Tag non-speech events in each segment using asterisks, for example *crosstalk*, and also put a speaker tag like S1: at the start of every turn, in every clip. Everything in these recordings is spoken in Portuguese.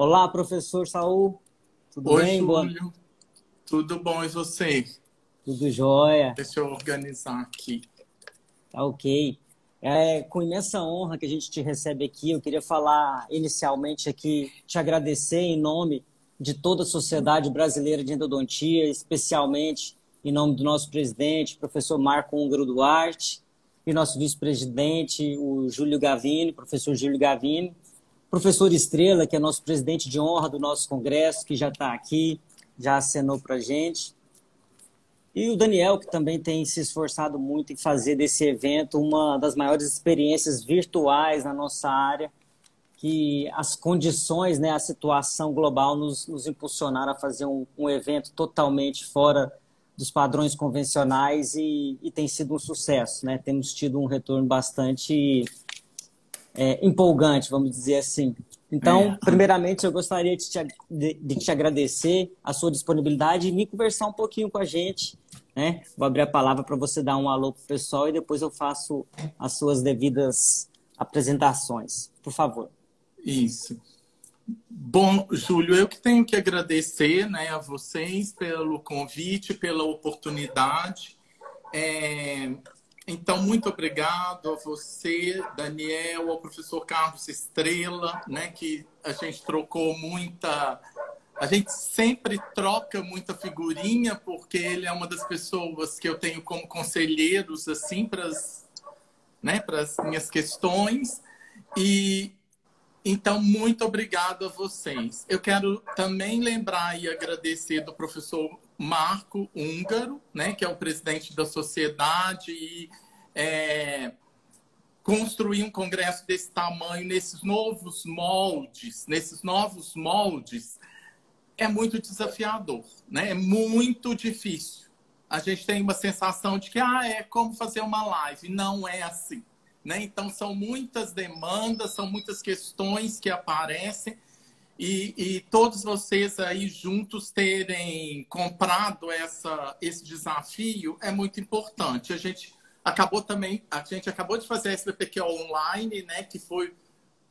S1: Olá, professor Saul.
S2: Tudo Oi, bem? Júlio. Boa... Tudo bom e você?
S1: Tudo jóia.
S2: Deixa eu organizar aqui.
S1: Tá ok. É com imensa honra que a gente te recebe aqui. Eu queria falar inicialmente aqui, te agradecer em nome de toda a sociedade brasileira de endodontia, especialmente em nome do nosso presidente, professor Marco Húngaro Duarte, e nosso vice-presidente, o Júlio Gavini, professor Júlio Gavini, professor Estrela, que é nosso presidente de honra do nosso congresso, que já está aqui, já acenou para a gente, e o Daniel, que também tem se esforçado muito em fazer desse evento uma das maiores experiências virtuais na nossa área, que as condições, né, a situação global nos, nos impulsionaram a fazer um, um evento totalmente fora dos padrões convencionais e, e, tem sido um sucesso, né? Temos tido um retorno bastante é, empolgante, vamos dizer assim. Então, é. primeiramente, eu gostaria de te, de, de te, agradecer a sua disponibilidade e me conversar um pouquinho com a gente. Né? Vou abrir a palavra para você dar um alô para o pessoal e depois eu faço as suas devidas apresentações. Por favor.
S2: Isso. Bom, Júlio, eu que tenho que agradecer né, a vocês pelo convite, pela oportunidade. É, então, muito obrigado a você, Daniel, ao professor Carlos Estrela, né, que a gente trocou muita. A gente sempre troca muita figurinha, porque ele é uma das pessoas que eu tenho como conselheiros, assim, para as né, minhas questões. E então, muito obrigado a vocês. Eu quero também lembrar e agradecer do professor Marco Húngaro, né, que é o presidente da sociedade, e é, construir um congresso desse tamanho, nesses novos moldes, nesses novos moldes, é muito desafiador, né? é muito difícil. A gente tem uma sensação de que ah, é como fazer uma live. Não é assim. Né? Então, são muitas demandas, são muitas questões que aparecem e, e, todos vocês aí juntos terem comprado essa, esse desafio é muito importante. A gente acabou também, a gente acabou de fazer a SBPQ online, né, que foi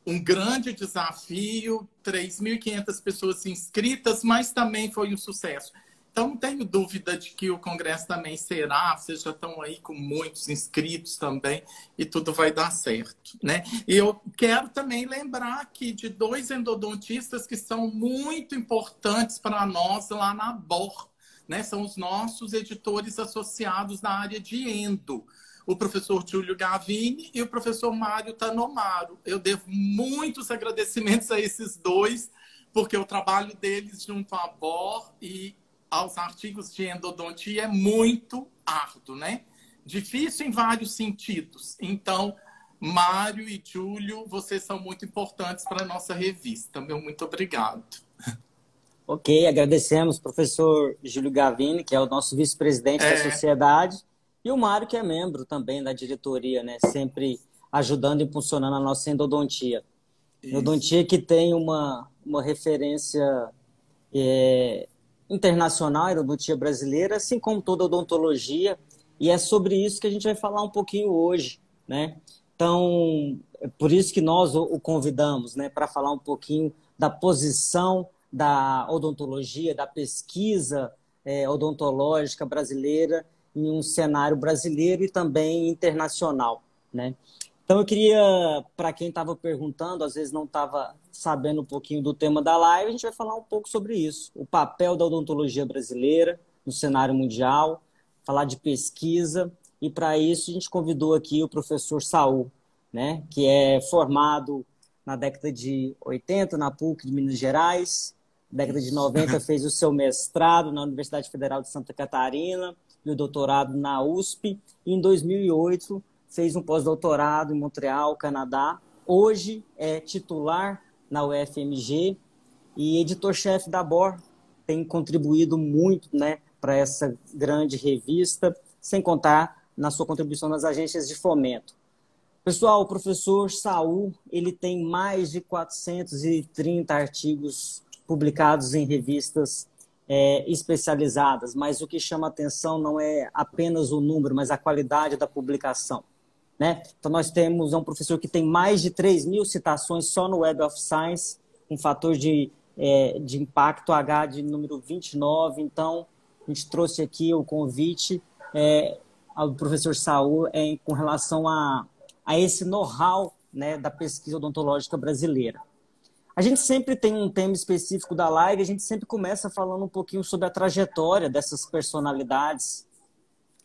S2: um grande desafio, 3.500 pessoas inscritas, mas também foi um sucesso. Então, tenho dúvida de que o Congresso também será, vocês já estão aí com muitos inscritos também, e tudo vai dar certo. Né? E eu quero também lembrar aqui de dois endodontistas que são muito importantes para nós lá na BOR, né? são os nossos editores associados na área de endo o professor Júlio Gavini e o professor Mário Tanomaro. Eu devo muitos agradecimentos a esses dois, porque o trabalho deles junto à BOR e aos artigos de endodontia é muito árduo, né? Difícil em vários sentidos. Então, Mário e Júlio, vocês são muito importantes para a nossa revista. Meu muito obrigado.
S1: Ok, agradecemos professor Júlio Gavini, que é o nosso vice-presidente é... da sociedade, e o Mário, que é membro também da diretoria, né? Sempre ajudando e impulsionando a nossa endodontia. Isso. Endodontia que tem uma, uma referência é, internacional, a endodontia brasileira, assim como toda odontologia, e é sobre isso que a gente vai falar um pouquinho hoje, né? Então, é por isso que nós o convidamos, né, para falar um pouquinho da posição da odontologia, da pesquisa é, odontológica brasileira em um cenário brasileiro e também internacional, né? Então eu queria, para quem estava perguntando, às vezes não estava sabendo um pouquinho do tema da live, a gente vai falar um pouco sobre isso. O papel da odontologia brasileira no cenário mundial, falar de pesquisa, e para isso a gente convidou aqui o professor Saul, né, que é formado na década de 80 na PUC de Minas Gerais, década de 90 *laughs* fez o seu mestrado na Universidade Federal de Santa Catarina e o doutorado na USP, e em 2008 fez um pós-doutorado em Montreal, Canadá. Hoje é titular na UFMG e editor-chefe da BOR. Tem contribuído muito né, para essa grande revista, sem contar na sua contribuição nas agências de fomento. Pessoal, o professor Saul ele tem mais de 430 artigos publicados em revistas é, especializadas, mas o que chama atenção não é apenas o número, mas a qualidade da publicação. Né? Então, nós temos um professor que tem mais de 3 mil citações só no Web of Science, com fator de, é, de impacto H de número 29. Então, a gente trouxe aqui o convite é, ao professor Saul é, com relação a, a esse know-how né, da pesquisa odontológica brasileira. A gente sempre tem um tema específico da live, a gente sempre começa falando um pouquinho sobre a trajetória dessas personalidades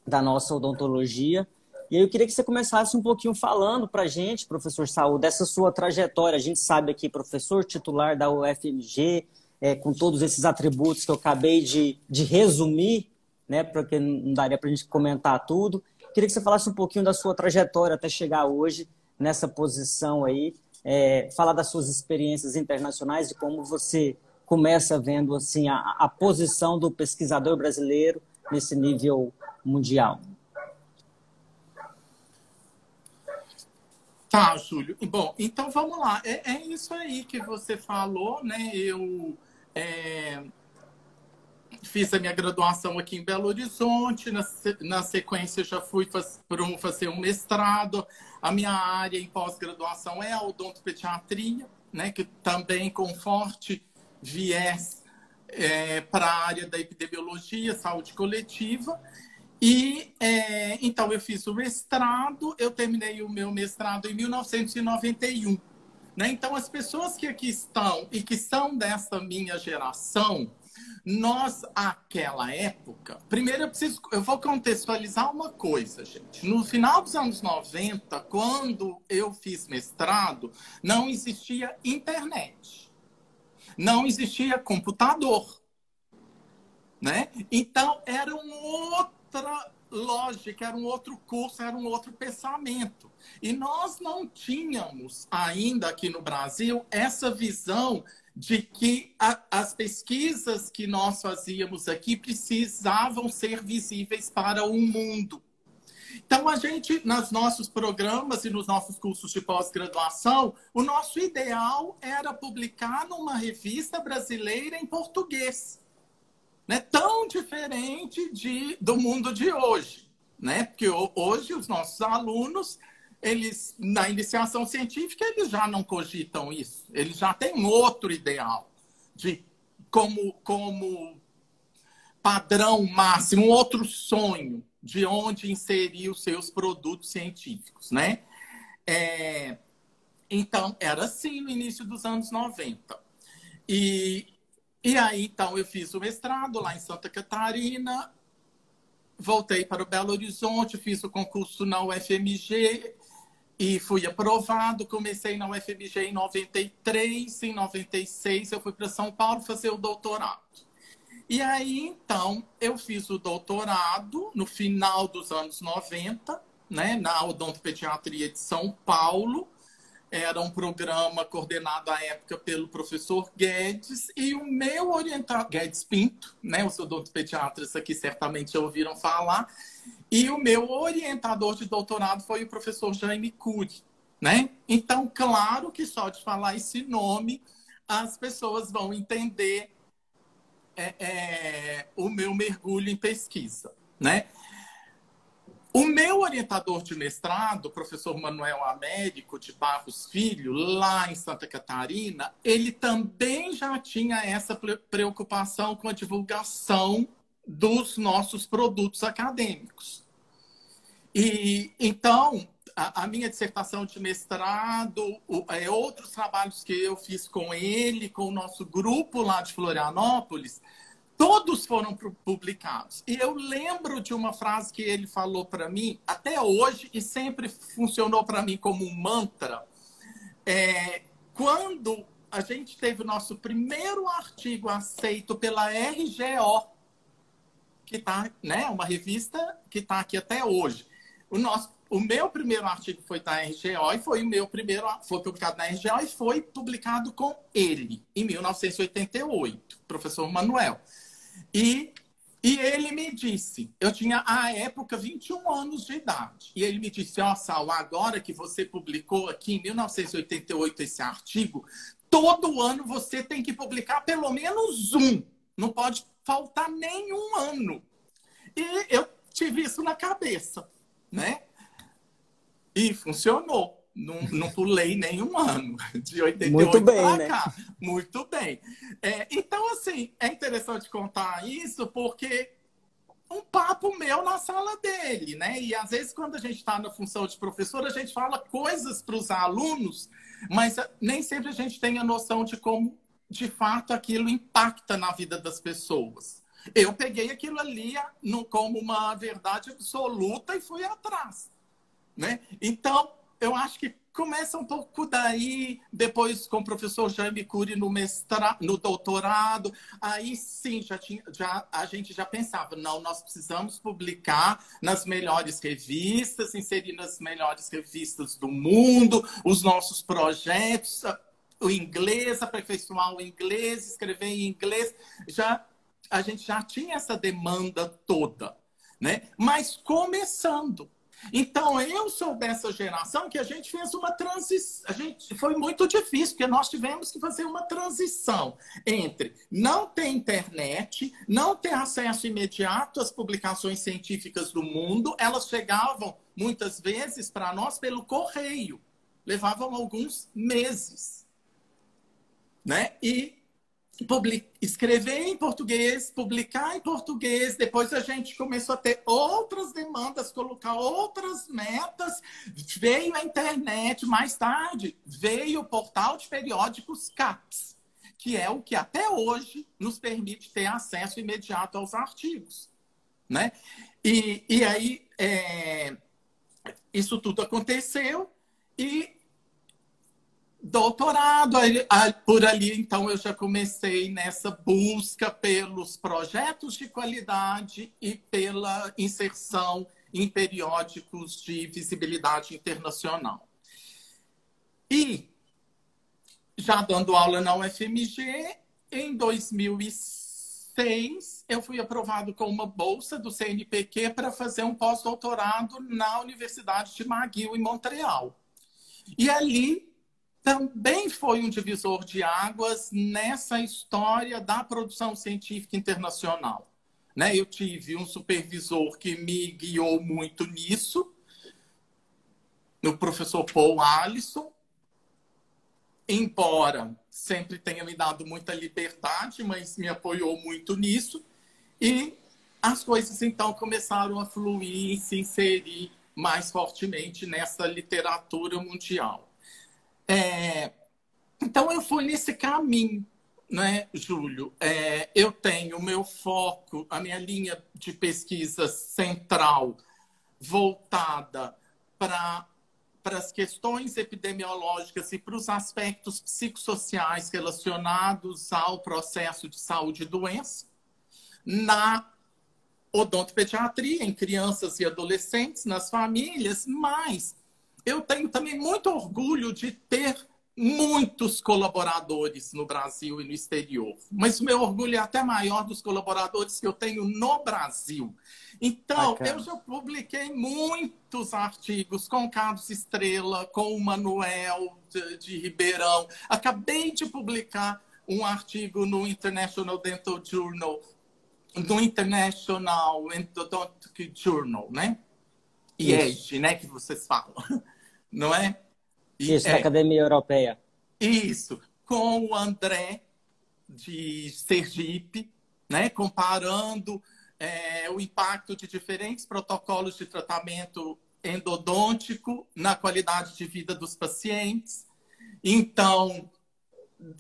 S1: da nossa odontologia. E aí eu queria que você começasse um pouquinho falando para a gente, professor Saúl, dessa sua trajetória. A gente sabe aqui, professor titular da UFMG, é, com todos esses atributos que eu acabei de, de resumir, né, porque não daria para a gente comentar tudo. Queria que você falasse um pouquinho da sua trajetória até chegar hoje nessa posição aí, é, falar das suas experiências internacionais e como você começa vendo assim a, a posição do pesquisador brasileiro nesse nível mundial.
S2: Tá, Júlio. Bom, então vamos lá. É, é isso aí que você falou, né? Eu é, fiz a minha graduação aqui em Belo Horizonte. Na, na sequência, já fui para fazer um mestrado. A minha área em pós-graduação é a odontopediatria, né? Que também com forte viés é, para a área da epidemiologia, saúde coletiva. E é, então eu fiz o mestrado, eu terminei o meu mestrado em 1991. Né? Então, as pessoas que aqui estão e que são dessa minha geração, nós, aquela época, primeiro eu preciso, eu vou contextualizar uma coisa, gente. No final dos anos 90, quando eu fiz mestrado, não existia internet, não existia computador, né? Então era um outro outra lógica, era um outro curso, era um outro pensamento. E nós não tínhamos ainda aqui no Brasil essa visão de que a, as pesquisas que nós fazíamos aqui precisavam ser visíveis para o mundo. Então, a gente, nos nossos programas e nos nossos cursos de pós-graduação, o nosso ideal era publicar numa revista brasileira em português né, tão diferente de, do mundo de hoje. Né? Porque hoje os nossos alunos, eles na iniciação científica, eles já não cogitam isso. Eles já têm outro ideal de como, como padrão máximo, um outro sonho de onde inserir os seus produtos científicos, né? É, então, era assim no início dos anos 90. E, e aí, então, eu fiz o mestrado lá em Santa Catarina, voltei para o Belo Horizonte, fiz o concurso na UFMG e fui aprovado. Comecei na UFMG em 93, em 96 eu fui para São Paulo fazer o doutorado. E aí, então, eu fiz o doutorado no final dos anos 90, né, na odontopediatria de São Paulo, era um programa coordenado à época pelo professor Guedes e o meu orientador, Guedes Pinto, né? Os odontopediatras aqui certamente já ouviram falar. E o meu orientador de doutorado foi o professor Jaime Cury, né? Então, claro que só de falar esse nome, as pessoas vão entender é, é, o meu mergulho em pesquisa, né? O meu orientador de mestrado, o professor Manuel Américo de Barros Filho, lá em Santa Catarina, ele também já tinha essa preocupação com a divulgação dos nossos produtos acadêmicos. E então, a, a minha dissertação de mestrado, o, é, outros trabalhos que eu fiz com ele, com o nosso grupo lá de Florianópolis, todos foram publicados. E eu lembro de uma frase que ele falou para mim até hoje e sempre funcionou para mim como um mantra. É, quando a gente teve o nosso primeiro artigo aceito pela RGO, que está, né, uma revista que está aqui até hoje. O nosso o meu primeiro artigo foi da RGO e foi o meu primeiro, foi publicado na RGO e foi publicado com ele, em 1988, professor Manuel. E, e ele me disse, eu tinha à época 21 anos de idade, e ele me disse, ó, oh, Sal, agora que você publicou aqui em 1988 esse artigo, todo ano você tem que publicar pelo menos um, não pode faltar nenhum ano. E eu tive isso na cabeça, né? E funcionou. Não, não pulei nenhum ano, *laughs* de 88 para cá. Né? Muito bem. É, então, assim, é interessante contar isso porque um papo meu na sala dele, né? E às vezes, quando a gente está na função de professor, a gente fala coisas para os alunos, mas nem sempre a gente tem a noção de como, de fato, aquilo impacta na vida das pessoas. Eu peguei aquilo ali como uma verdade absoluta e fui atrás, né? Então, eu acho que começa um pouco daí, depois com o professor Jaime Cury no mestrado, no doutorado, aí sim já tinha, já a gente já pensava, não, nós precisamos publicar nas melhores revistas, inserir nas melhores revistas do mundo, os nossos projetos, o inglês, aperfeiçoar o inglês, escrever em inglês, já a gente já tinha essa demanda toda, né? Mas começando então, eu sou dessa geração que a gente fez uma transição. A gente foi muito difícil, porque nós tivemos que fazer uma transição entre não ter internet, não ter acesso imediato às publicações científicas do mundo. Elas chegavam muitas vezes para nós pelo correio, levavam alguns meses. Né? E escrever em português, publicar em português. Depois a gente começou a ter outras demandas, colocar outras metas. Veio a internet, mais tarde veio o portal de periódicos CAPS, que é o que até hoje nos permite ter acesso imediato aos artigos. Né? E, e aí, é, isso tudo aconteceu e doutorado. Por ali, então, eu já comecei nessa busca pelos projetos de qualidade e pela inserção em periódicos de visibilidade internacional. E, já dando aula na UFMG, em 2006, eu fui aprovado com uma bolsa do CNPq para fazer um pós-doutorado na Universidade de McGill, em Montreal. E ali também foi um divisor de águas nessa história da produção científica internacional. Né? Eu tive um supervisor que me guiou muito nisso, o professor Paul Allison, embora sempre tenha me dado muita liberdade, mas me apoiou muito nisso. E as coisas então começaram a fluir e se inserir mais fortemente nessa literatura mundial. É, então, eu fui nesse caminho, né, Júlio? É, eu tenho o meu foco, a minha linha de pesquisa central voltada para para as questões epidemiológicas e para os aspectos psicossociais relacionados ao processo de saúde e doença, na odontopediatria, em crianças e adolescentes, nas famílias, mas eu tenho também muito orgulho de ter muitos colaboradores no Brasil e no exterior. Mas o meu orgulho é até maior dos colaboradores que eu tenho no Brasil. Então, Bacana. eu já publiquei muitos artigos com o Carlos Estrela, com o Manuel de, de Ribeirão. Acabei de publicar um artigo no International Dental Journal, no International Endodontic Journal, né? IEG, né, que vocês falam *laughs* não é?
S1: E, Isso, é, da Academia Europeia.
S2: Isso, com o André de Sergipe, né, comparando é, o impacto de diferentes protocolos de tratamento endodôntico na qualidade de vida dos pacientes. Então,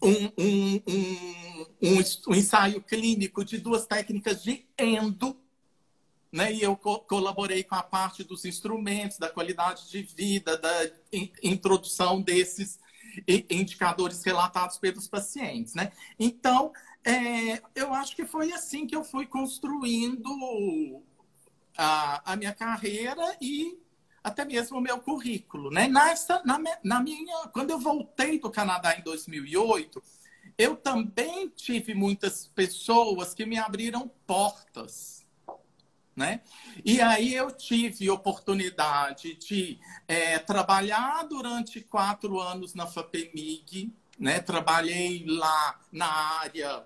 S2: um, um, um, um, ensaio clínico de duas técnicas de endo né? E eu co colaborei com a parte dos instrumentos, da qualidade de vida, da in introdução desses indicadores relatados pelos pacientes, né? Então, é, eu acho que foi assim que eu fui construindo a, a minha carreira e até mesmo o meu currículo, né? Nessa, na, na minha, quando eu voltei do Canadá em 2008, eu também tive muitas pessoas que me abriram portas né? E aí eu tive oportunidade de é, trabalhar durante quatro anos na FAPEMIG, né? Trabalhei lá na área,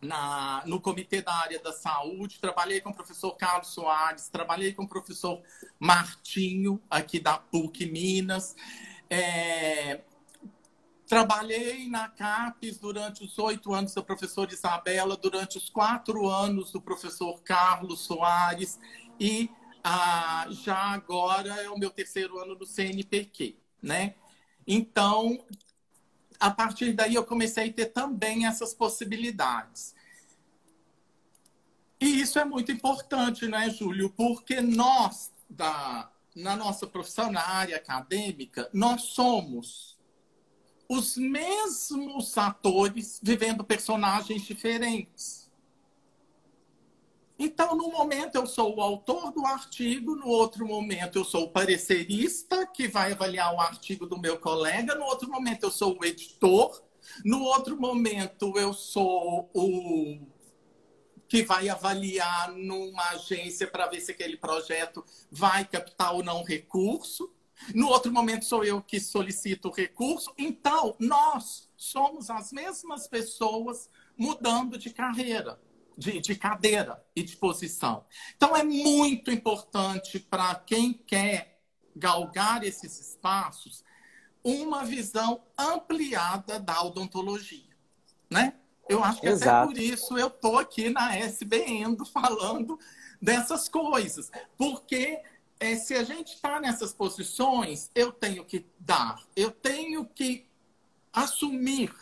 S2: na, no comitê da área da saúde, trabalhei com o professor Carlos Soares, trabalhei com o professor Martinho, aqui da PUC Minas. É, trabalhei na CAPES durante os oito anos da professora Isabela, durante os quatro anos do professor Carlos Soares e ah, já agora é o meu terceiro ano no CNPq, né? Então, a partir daí eu comecei a ter também essas possibilidades. E isso é muito importante, né, Júlio? Porque nós, da, na nossa profissão, na área acadêmica, nós somos os mesmos atores vivendo personagens diferentes. Então, no momento eu sou o autor do artigo, no outro momento eu sou o parecerista que vai avaliar o artigo do meu colega, no outro momento eu sou o editor, no outro momento eu sou o que vai avaliar numa agência para ver se aquele projeto vai captar ou não recurso. No outro momento sou eu que solicito o recurso. Então, nós somos as mesmas pessoas mudando de carreira, de, de cadeira e de posição. Então, é muito importante para quem quer galgar esses espaços uma visão ampliada da odontologia, né? Eu acho que Exato. até por isso eu estou aqui na SBN falando dessas coisas. Porque é, se a gente está nessas posições, eu tenho que dar, eu tenho que assumir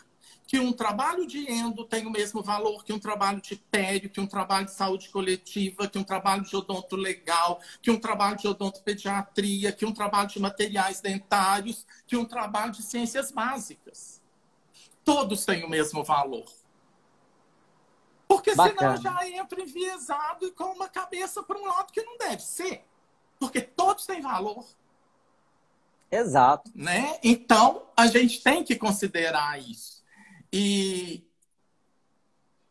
S2: que um trabalho de endo tem o mesmo valor que um trabalho de pério, que um trabalho de saúde coletiva, que um trabalho de odonto legal, que um trabalho de odontopediatria, que um trabalho de materiais dentários, que um trabalho de ciências básicas. Todos têm o mesmo valor. Porque Bacana. senão já entra enviesado e com uma cabeça para um lado que não deve ser. Porque todos têm valor.
S1: Exato.
S2: Né? Então, a gente tem que considerar isso. E,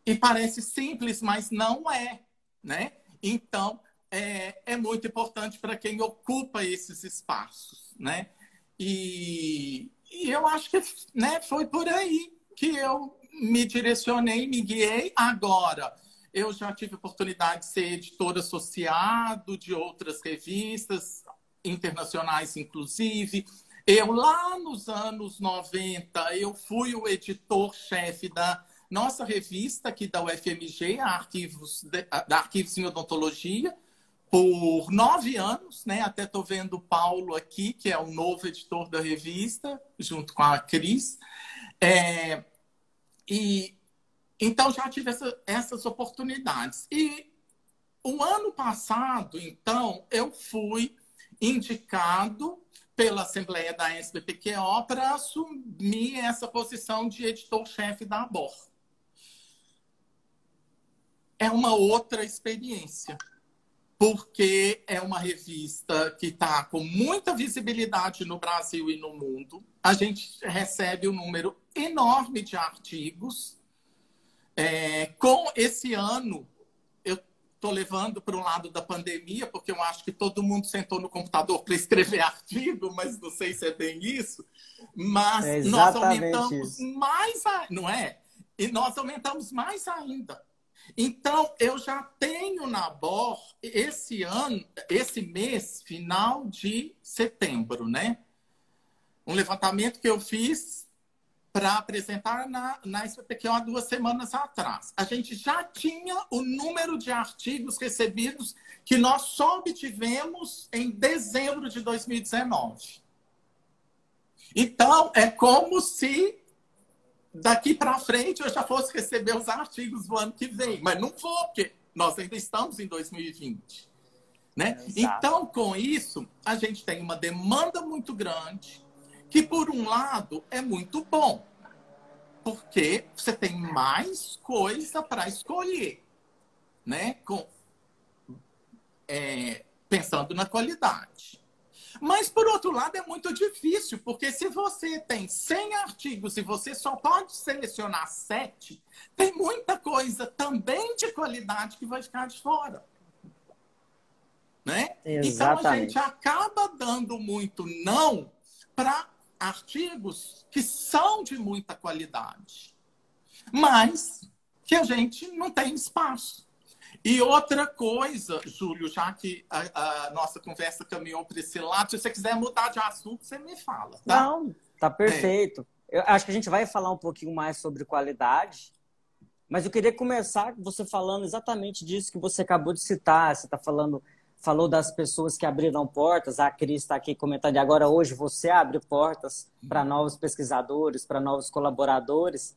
S2: e parece simples, mas não é. Né? Então, é, é muito importante para quem ocupa esses espaços. Né? E, e eu acho que né, foi por aí que eu me direcionei, me guiei. Agora, eu já tive oportunidade de ser editor associado de outras revistas, internacionais inclusive. Eu, lá nos anos 90, eu fui o editor-chefe da nossa revista aqui da UFMG, Arquivos, da Arquivos em Odontologia, por nove anos, né? Até estou vendo o Paulo aqui, que é o novo editor da revista, junto com a Cris. É, e então já tive essa, essas oportunidades. E o ano passado, então, eu fui indicado pela Assembleia da SBPQO para assumir essa posição de editor-chefe da ABOR. É uma outra experiência, porque é uma revista que está com muita visibilidade no Brasil e no mundo. A gente recebe um número enorme de artigos. É, com esse ano, eu estou levando para um lado da pandemia, porque eu acho que todo mundo sentou no computador para escrever *laughs* artigo, mas não sei se é bem isso. Mas é nós aumentamos isso. mais, não é? E nós aumentamos mais ainda. Então, eu já tenho na BOR esse ano, esse mês, final de setembro, né? Um levantamento que eu fiz para apresentar na, na SPQ há duas semanas atrás. A gente já tinha o número de artigos recebidos que nós só obtivemos em dezembro de 2019. Então, é como se daqui para frente eu já fosse receber os artigos do ano que vem. Mas não vou, porque nós ainda estamos em 2020. Né? Então, com isso, a gente tem uma demanda muito grande que por um lado é muito bom, porque você tem mais coisa para escolher, né? Com, é, pensando na qualidade. Mas, por outro lado, é muito difícil, porque se você tem 100 artigos e você só pode selecionar 7, tem muita coisa também de qualidade que vai ficar de fora. Né? Exatamente. Então, a gente acaba dando muito não para artigos que são de muita qualidade, mas que a gente não tem espaço. E outra coisa, Júlio, já que a, a nossa conversa caminhou para esse lado, se você quiser mudar de assunto, você me fala.
S1: Tá? Não, tá perfeito. É. Eu acho que a gente vai falar um pouquinho mais sobre qualidade, mas eu queria começar você falando exatamente disso que você acabou de citar. Você está falando, falou das pessoas que abriram portas. A Cris está aqui comentando. E agora hoje você abre portas para novos pesquisadores, para novos colaboradores.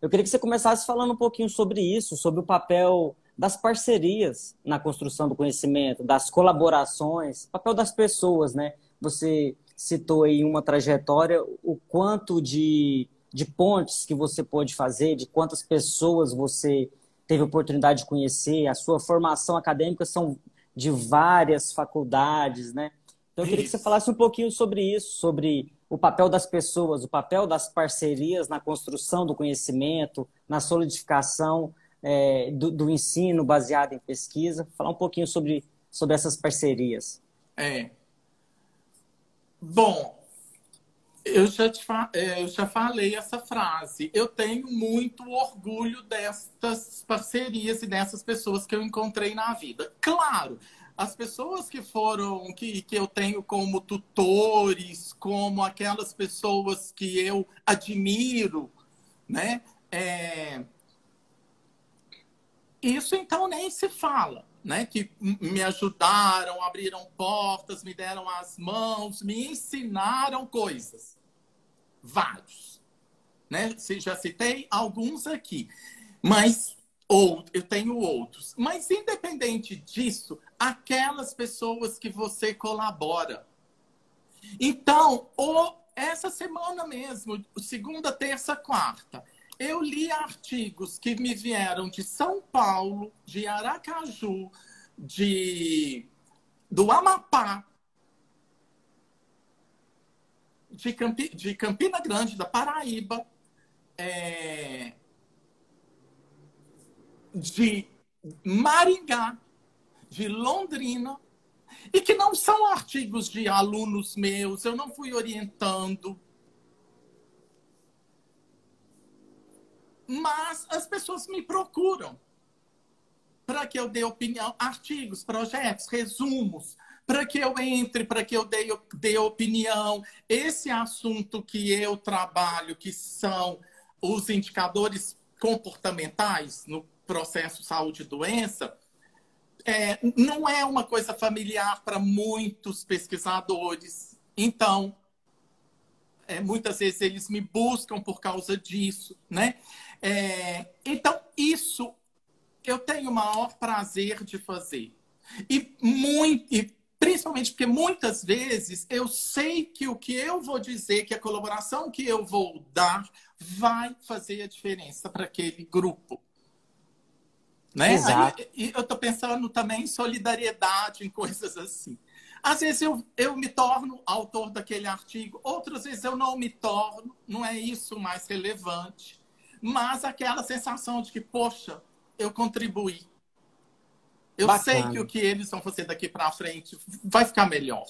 S1: Eu queria que você começasse falando um pouquinho sobre isso, sobre o papel das parcerias na construção do conhecimento, das colaborações, papel das pessoas, né? Você citou aí uma trajetória, o quanto de, de pontes que você pôde fazer, de quantas pessoas você teve oportunidade de conhecer, a sua formação acadêmica são de várias faculdades, né? Então eu queria que você falasse um pouquinho sobre isso, sobre o papel das pessoas, o papel das parcerias na construção do conhecimento, na solidificação é, do, do, ensino baseado em pesquisa. Falar um pouquinho sobre, sobre essas parcerias.
S2: É. Bom, eu já, te é, eu já falei essa frase. Eu tenho muito orgulho destas parcerias e dessas pessoas que eu encontrei na vida. Claro, as pessoas que foram, que, que eu tenho como tutores, como aquelas pessoas que eu admiro, né? É, isso então nem se fala, né? Que me ajudaram, abriram portas, me deram as mãos, me ensinaram coisas. Vários. Né? Já citei alguns aqui. Mas ou eu tenho outros. Mas independente disso, aquelas pessoas que você colabora. Então, ou essa semana mesmo, segunda, terça, quarta, eu li artigos que me vieram de São Paulo, de Aracaju, de do Amapá, de, Campi, de Campina Grande, da Paraíba, é, de Maringá, de Londrina, e que não são artigos de alunos meus, eu não fui orientando, Mas as pessoas me procuram para que eu dê opinião, artigos, projetos, resumos, para que eu entre, para que eu dê, dê opinião. Esse assunto que eu trabalho, que são os indicadores comportamentais no processo saúde e doença, é, não é uma coisa familiar para muitos pesquisadores. Então, é, muitas vezes eles me buscam por causa disso, né? É, então, isso eu tenho o maior prazer de fazer. E, muito, e principalmente porque muitas vezes eu sei que o que eu vou dizer, que a colaboração que eu vou dar, vai fazer a diferença para aquele grupo. Né? Exato. E eu estou pensando também em solidariedade, em coisas assim. Às vezes eu, eu me torno autor daquele artigo, outras vezes eu não me torno, não é isso mais relevante mas aquela sensação de que, poxa, eu contribuí. Eu Bacana. sei que o que eles vão fazer daqui para frente vai ficar melhor.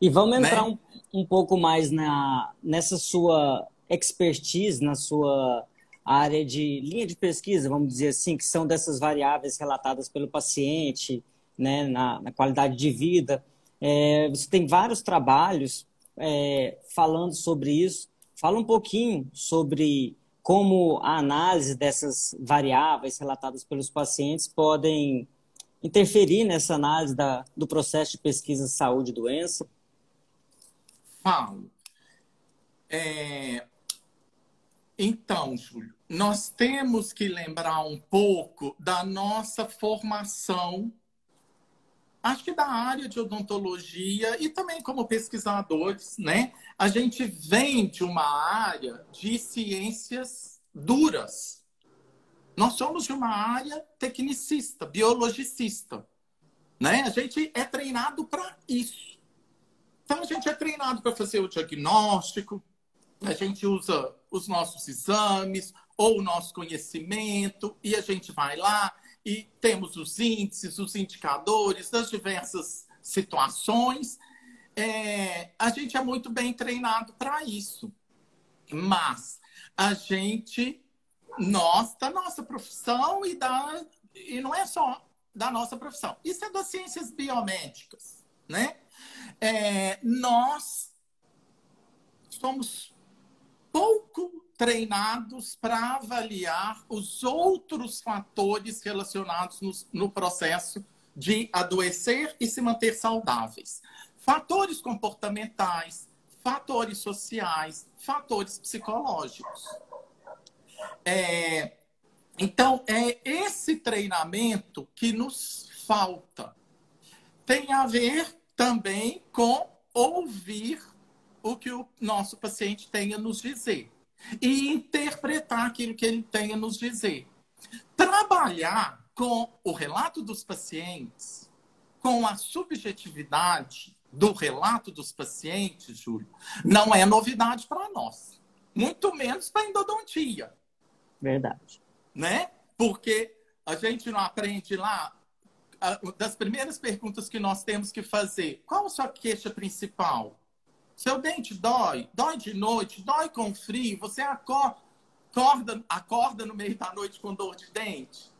S1: E vamos né? entrar um, um pouco mais na, nessa sua expertise, na sua área de linha de pesquisa, vamos dizer assim, que são dessas variáveis relatadas pelo paciente, né, na, na qualidade de vida. É, você tem vários trabalhos é, falando sobre isso. Fala um pouquinho sobre como a análise dessas variáveis relatadas pelos pacientes podem interferir nessa análise da, do processo de pesquisa de saúde e doença?
S2: Falo. É... Então, Júlio, nós temos que lembrar um pouco da nossa formação, acho que da área de odontologia e também como pesquisadores, né? A gente vem de uma área de ciências duras. Nós somos de uma área tecnicista, biologicista. Né? A gente é treinado para isso. Então, a gente é treinado para fazer o diagnóstico, a gente usa os nossos exames ou o nosso conhecimento e a gente vai lá e temos os índices, os indicadores das diversas situações é, a gente é muito bem treinado para isso. Mas a gente, nós, da nossa profissão e da, e não é só da nossa profissão, isso é das ciências biomédicas, né? É, nós somos pouco treinados para avaliar os outros fatores relacionados no, no processo de adoecer e se manter saudáveis. Fatores comportamentais, fatores sociais, fatores psicológicos. É, então, é esse treinamento que nos falta. Tem a ver também com ouvir o que o nosso paciente tem a nos dizer e interpretar aquilo que ele tem a nos dizer. Trabalhar com o relato dos pacientes, com a subjetividade do relato dos pacientes, Júlio, não é novidade para nós. Muito menos para a endodontia.
S1: Verdade.
S2: Né? Porque a gente não aprende lá. Das primeiras perguntas que nós temos que fazer, qual a sua queixa principal? Seu dente dói, dói de noite, dói com frio, você acorda, acorda no meio da noite com dor de dente.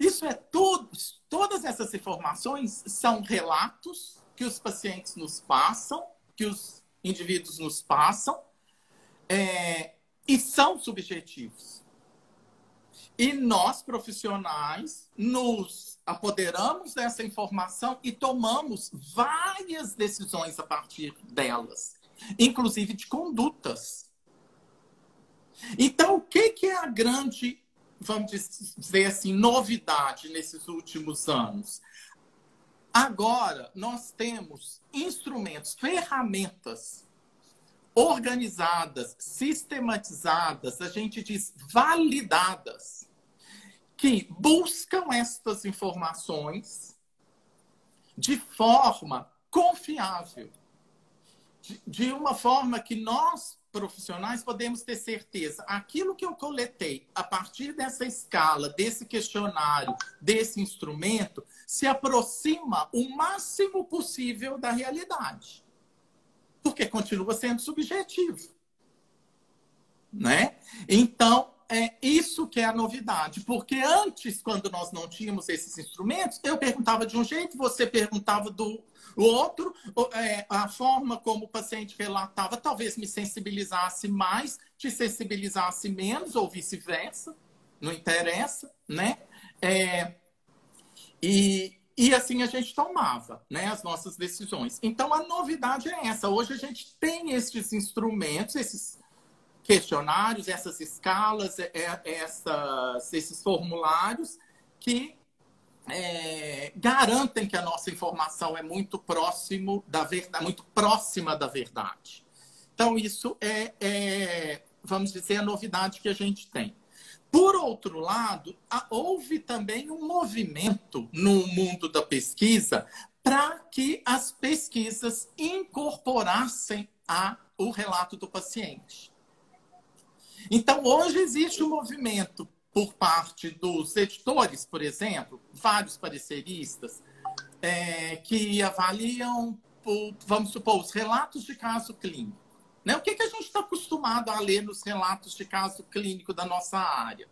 S2: Isso é tudo, todas essas informações são relatos que os pacientes nos passam, que os indivíduos nos passam, é, e são subjetivos. E nós, profissionais, nos apoderamos dessa informação e tomamos várias decisões a partir delas, inclusive de condutas. Então, o que, que é a grande, vamos dizer assim, novidade nesses últimos anos? Agora, nós temos instrumentos, ferramentas organizadas, sistematizadas, a gente diz validadas, que buscam estas informações de forma confiável, de, de uma forma que nós profissionais podemos ter certeza, aquilo que eu coletei a partir dessa escala, desse questionário, desse instrumento, se aproxima o máximo possível da realidade. Porque continua sendo subjetivo. Né? Então, é isso que é a novidade. Porque antes, quando nós não tínhamos esses instrumentos, eu perguntava de um jeito, você perguntava do outro, é, a forma como o paciente relatava talvez me sensibilizasse mais, te sensibilizasse menos, ou vice-versa, não interessa, né? É, e, e assim a gente tomava né, as nossas decisões. Então a novidade é essa. Hoje a gente tem esses instrumentos, esses questionários, essas escalas, é, é, essas, esses formulários que é, garantem que a nossa informação é muito próximo da verdade, muito próxima da verdade. Então, isso é, é, vamos dizer, a novidade que a gente tem. Por outro lado, houve também um movimento no mundo da pesquisa para que as pesquisas incorporassem a, o relato do paciente. Então, hoje existe um movimento por parte dos editores, por exemplo, vários pareceristas, é, que avaliam, vamos supor, os relatos de caso clínico. Né? O que, que a gente está acostumado a ler nos relatos de caso clínico da nossa área?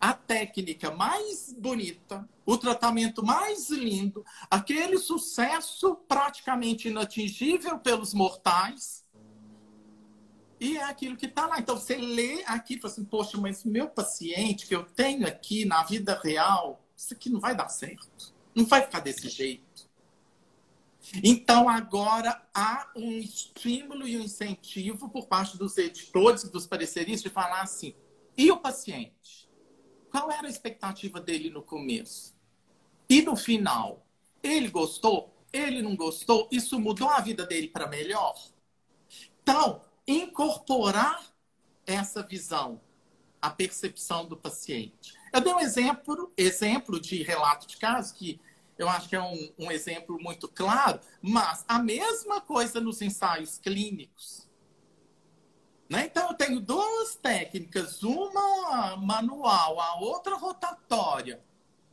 S2: A técnica mais bonita, o tratamento mais lindo, aquele sucesso praticamente inatingível pelos mortais, e é aquilo que está lá. Então, você lê aqui e fala assim, poxa, mas meu paciente que eu tenho aqui na vida real, isso aqui não vai dar certo. Não vai ficar desse jeito. Então, agora há um estímulo e um incentivo por parte dos editores e dos pareceristas de falar assim, e o paciente? Qual era a expectativa dele no começo? E no final? Ele gostou? Ele não gostou? Isso mudou a vida dele para melhor? Então, incorporar essa visão, a percepção do paciente. Eu dei um exemplo, exemplo de relato de caso que eu acho que é um, um exemplo muito claro, mas a mesma coisa nos ensaios clínicos. Né? Então, eu tenho duas técnicas, uma manual, a outra rotatória.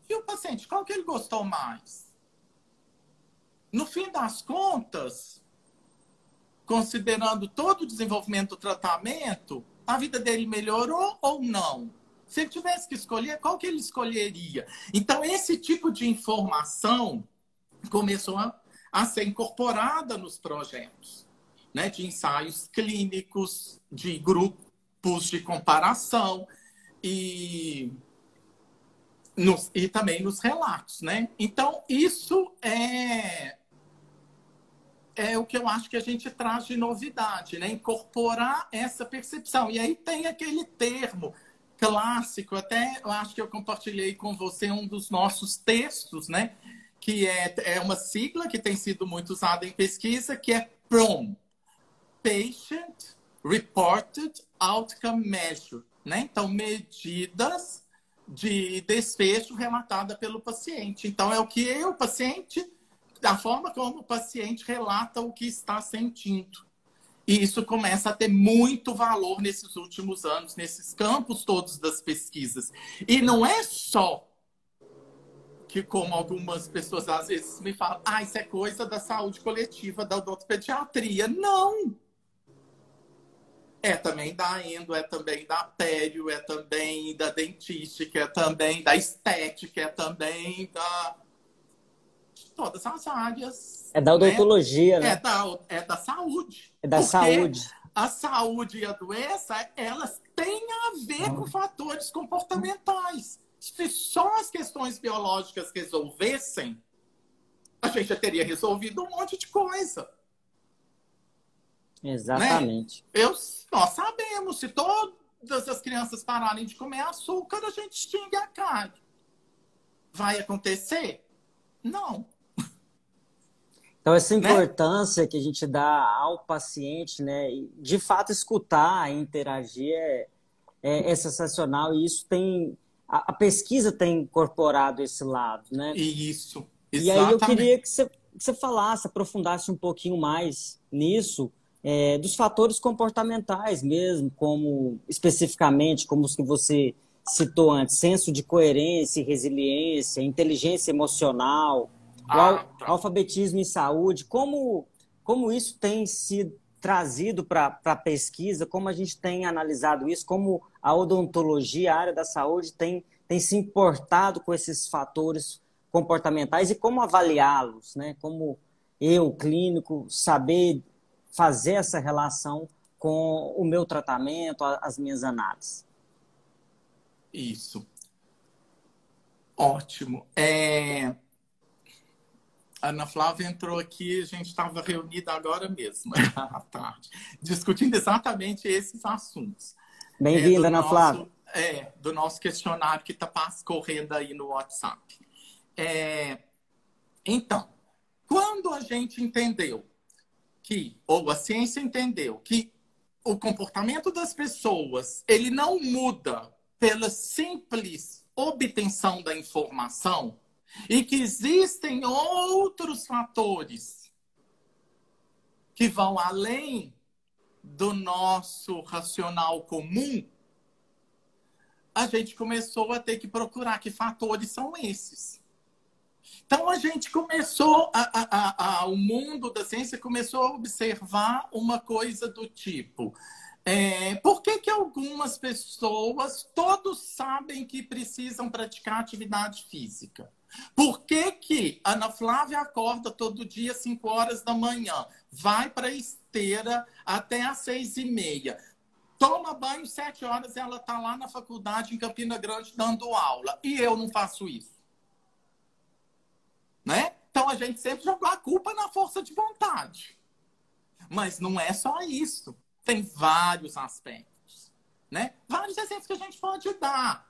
S2: E o paciente, qual que ele gostou mais? No fim das contas, considerando todo o desenvolvimento do tratamento, a vida dele melhorou ou não? Se ele tivesse que escolher, qual que ele escolheria? Então, esse tipo de informação começou a, a ser incorporada nos projetos, né? de ensaios clínicos, de grupos de comparação e, nos, e também nos relatos. Né? Então, isso é, é o que eu acho que a gente traz de novidade, né? incorporar essa percepção. E aí tem aquele termo clássico, até eu acho que eu compartilhei com você um dos nossos textos, né? Que é, é uma sigla que tem sido muito usada em pesquisa, que é PROM, Patient Reported Outcome Measure, né? Então, medidas de desfecho relatada pelo paciente. Então, é o que o paciente, da forma como o paciente relata o que está sentindo. E isso começa a ter muito valor nesses últimos anos, nesses campos todos das pesquisas. E não é só que, como algumas pessoas às vezes me falam, ah, isso é coisa da saúde coletiva, da odontopediatria. Não! É também da endo, é também da pério, é também da dentística, é também da estética, é também da todas as áreas.
S1: É da odontologia, né?
S2: né? É da, é da saúde.
S1: É da saúde.
S2: A saúde e a doença, elas têm a ver com fatores comportamentais. Se só as questões biológicas resolvessem, a gente já teria resolvido um monte de coisa.
S1: Exatamente.
S2: Né? Eu, nós sabemos, se todas as crianças pararem de comer açúcar, a gente extingue a carne. Vai acontecer? Não.
S1: Então, essa né? importância né? que a gente dá ao paciente, né, de fato escutar, interagir, é, é, é sensacional. E isso tem. A, a, pesquisa tem incorporado esse lado, né?
S2: Isso.
S1: Exatamente. E aí eu queria que você, que você falasse, aprofundasse um pouquinho mais nisso, é, dos fatores comportamentais mesmo, como especificamente, como os que você citou antes, senso de coerência e resiliência, inteligência emocional, ah, tá. alfabetismo em saúde, como, como isso tem sido trazido para a pesquisa, como a gente tem analisado isso, como a odontologia, a área da saúde tem, tem se importado com esses fatores comportamentais e como avaliá-los, né? Como eu, clínico, saber fazer essa relação com o meu tratamento, as minhas análises.
S2: Isso. Ótimo. É... Ana Flávia entrou aqui, a gente estava reunida agora mesmo, *laughs* à tarde, discutindo exatamente esses assuntos.
S1: Bem-vinda, é, Ana Flávia.
S2: É, do nosso questionário que está correndo aí no WhatsApp. É, então, quando a gente entendeu que, ou a ciência entendeu que o comportamento das pessoas ele não muda pela simples obtenção da informação, e que existem outros fatores que vão além do nosso racional comum, a gente começou a ter que procurar que fatores são esses. Então a gente começou, a, a, a, o mundo da ciência começou a observar uma coisa do tipo: é, por que, que algumas pessoas todos sabem que precisam praticar atividade física? Por que, que Ana Flávia acorda todo dia às 5 horas da manhã, vai para a esteira até às 6 e meia, toma banho 7 horas e ela está lá na faculdade em Campina Grande dando aula. E eu não faço isso. Né? Então a gente sempre jogou a culpa na força de vontade. Mas não é só isso. Tem vários aspectos. Né? Vários exemplos que a gente pode dar.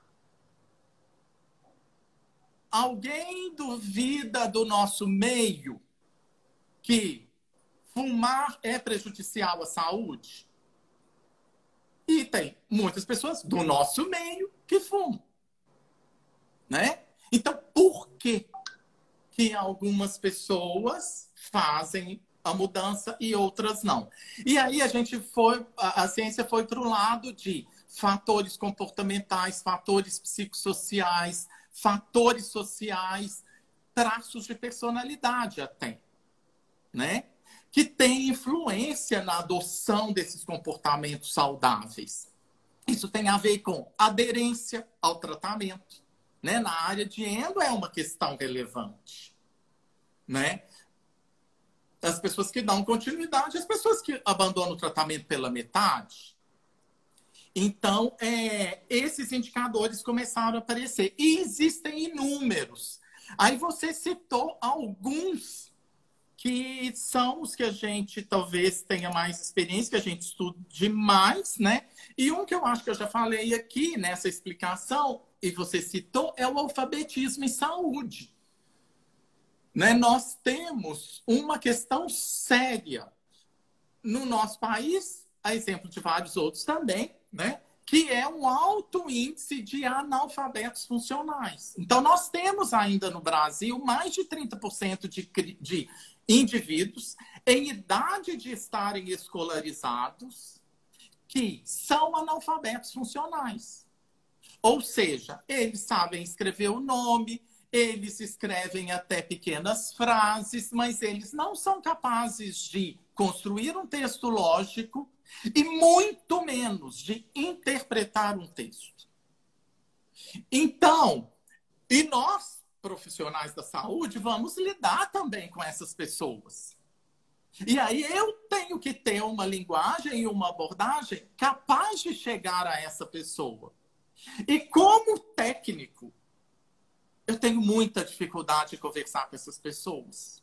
S2: Alguém duvida do nosso meio que fumar é prejudicial à saúde? E tem muitas pessoas do nosso meio que fumam. Né? Então, por que, que algumas pessoas fazem a mudança e outras não? E aí a gente foi, a, a ciência foi para o lado de fatores comportamentais, fatores psicossociais, fatores sociais, traços de personalidade até, né? Que tem influência na adoção desses comportamentos saudáveis. Isso tem a ver com aderência ao tratamento. Né? Na área de endo é uma questão relevante. Né? As pessoas que dão continuidade, as pessoas que abandonam o tratamento pela metade. Então, é, esses indicadores começaram a aparecer. E existem inúmeros. Aí você citou alguns que são os que a gente talvez tenha mais experiência, que a gente estuda demais, né? E um que eu acho que eu já falei aqui nessa explicação, e você citou, é o alfabetismo em saúde. Né? Nós temos uma questão séria no nosso país, a exemplo de vários outros também, né? que é um alto índice de analfabetos funcionais. Então, nós temos ainda no Brasil mais de 30% de, de indivíduos em idade de estarem escolarizados que são analfabetos funcionais. Ou seja, eles sabem escrever o nome, eles escrevem até pequenas frases, mas eles não são capazes de construir um texto lógico e muito menos de interpretar um texto. Então, e nós, profissionais da saúde, vamos lidar também com essas pessoas. E aí eu tenho que ter uma linguagem e uma abordagem capaz de chegar a essa pessoa. E como técnico, eu tenho muita dificuldade de conversar com essas pessoas.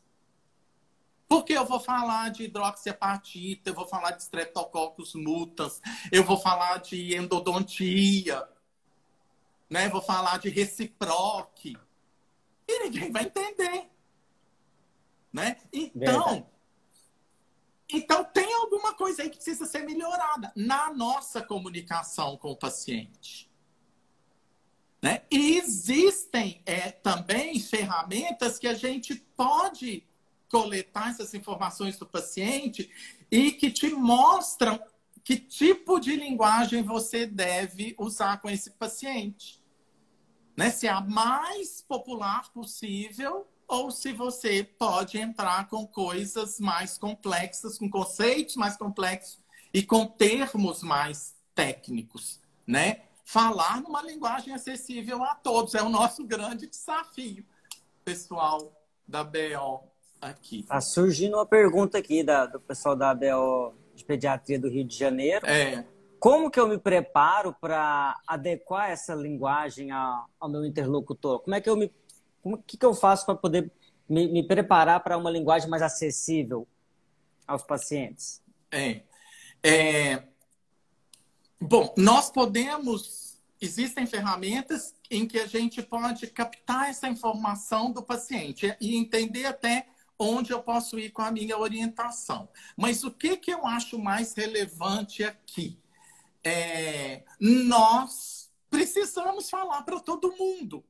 S2: Porque eu vou falar de hidroxiapatita, eu vou falar de streptococcus mutans, eu vou falar de endodontia, né? vou falar de reciproque. E ninguém vai entender. Né? Então, então, tem alguma coisa aí que precisa ser melhorada na nossa comunicação com o paciente. Né? E existem é, também ferramentas que a gente pode coletar essas informações do paciente e que te mostram que tipo de linguagem você deve usar com esse paciente. Né? Se é a mais popular possível ou se você pode entrar com coisas mais complexas, com conceitos mais complexos e com termos mais técnicos, né? Falar numa linguagem acessível a todos é o nosso grande desafio, pessoal da BO aqui.
S1: Tá surgindo uma pergunta aqui da, do pessoal da BO de Pediatria do Rio de Janeiro.
S2: É.
S1: Como que eu me preparo para adequar essa linguagem ao, ao, meu interlocutor? Como é que eu me, como que, que eu faço para poder me, me preparar para uma linguagem mais acessível aos pacientes?
S2: É. é. Bom, nós podemos. Existem ferramentas em que a gente pode captar essa informação do paciente e entender até onde eu posso ir com a minha orientação. Mas o que, que eu acho mais relevante aqui? É, nós precisamos falar para todo mundo.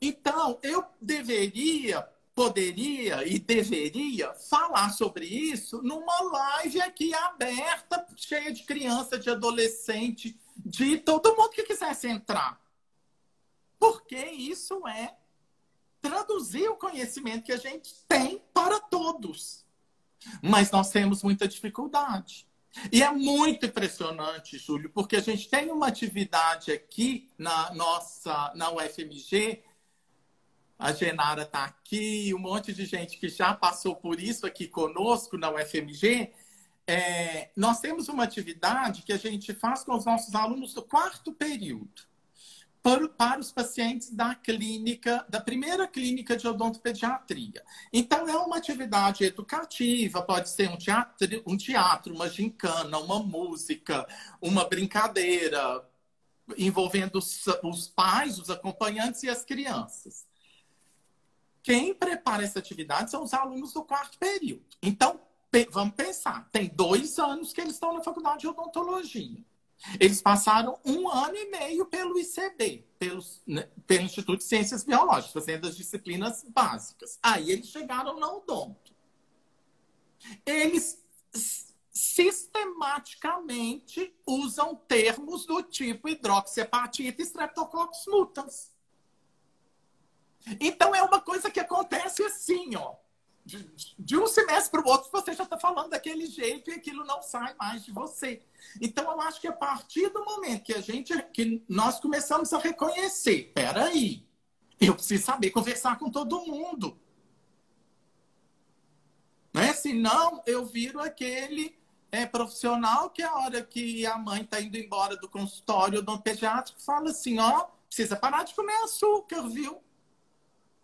S2: Então, eu deveria, poderia e deveria falar sobre isso numa live aqui aberta, cheia de criança, de adolescente, de todo mundo que quisesse entrar. Porque isso é traduzir o conhecimento que a gente tem para todos. Mas nós temos muita dificuldade. E é muito impressionante, Júlio, porque a gente tem uma atividade aqui na nossa na UFMG. A Genara está aqui, um monte de gente que já passou por isso aqui conosco na UFMG. É, nós temos uma atividade que a gente faz com os nossos alunos do quarto período para, para os pacientes da clínica, da primeira clínica de odontopediatria. Então, é uma atividade educativa, pode ser um teatro, um teatro uma gincana, uma música, uma brincadeira, envolvendo os, os pais, os acompanhantes e as crianças. Quem prepara essa atividade são os alunos do quarto período. Então, vamos pensar, tem dois anos que eles estão na faculdade de odontologia. Eles passaram um ano e meio pelo ICB, pelo, né, pelo Instituto de Ciências Biológicas, fazendo as disciplinas básicas. Aí eles chegaram na odonto. Eles sistematicamente usam termos do tipo hidroxiapatita e streptococcus mutans. Então é uma coisa que acontece assim, ó. de, de um semestre para o outro, você já está falando daquele jeito e aquilo não sai mais de você. Então, eu acho que a partir do momento que a gente, que nós começamos a reconhecer, peraí, eu preciso saber conversar com todo mundo. Né? Senão, eu viro aquele é, profissional que a hora que a mãe está indo embora do consultório do pediátrico fala assim, ó, precisa parar de comer açúcar, viu?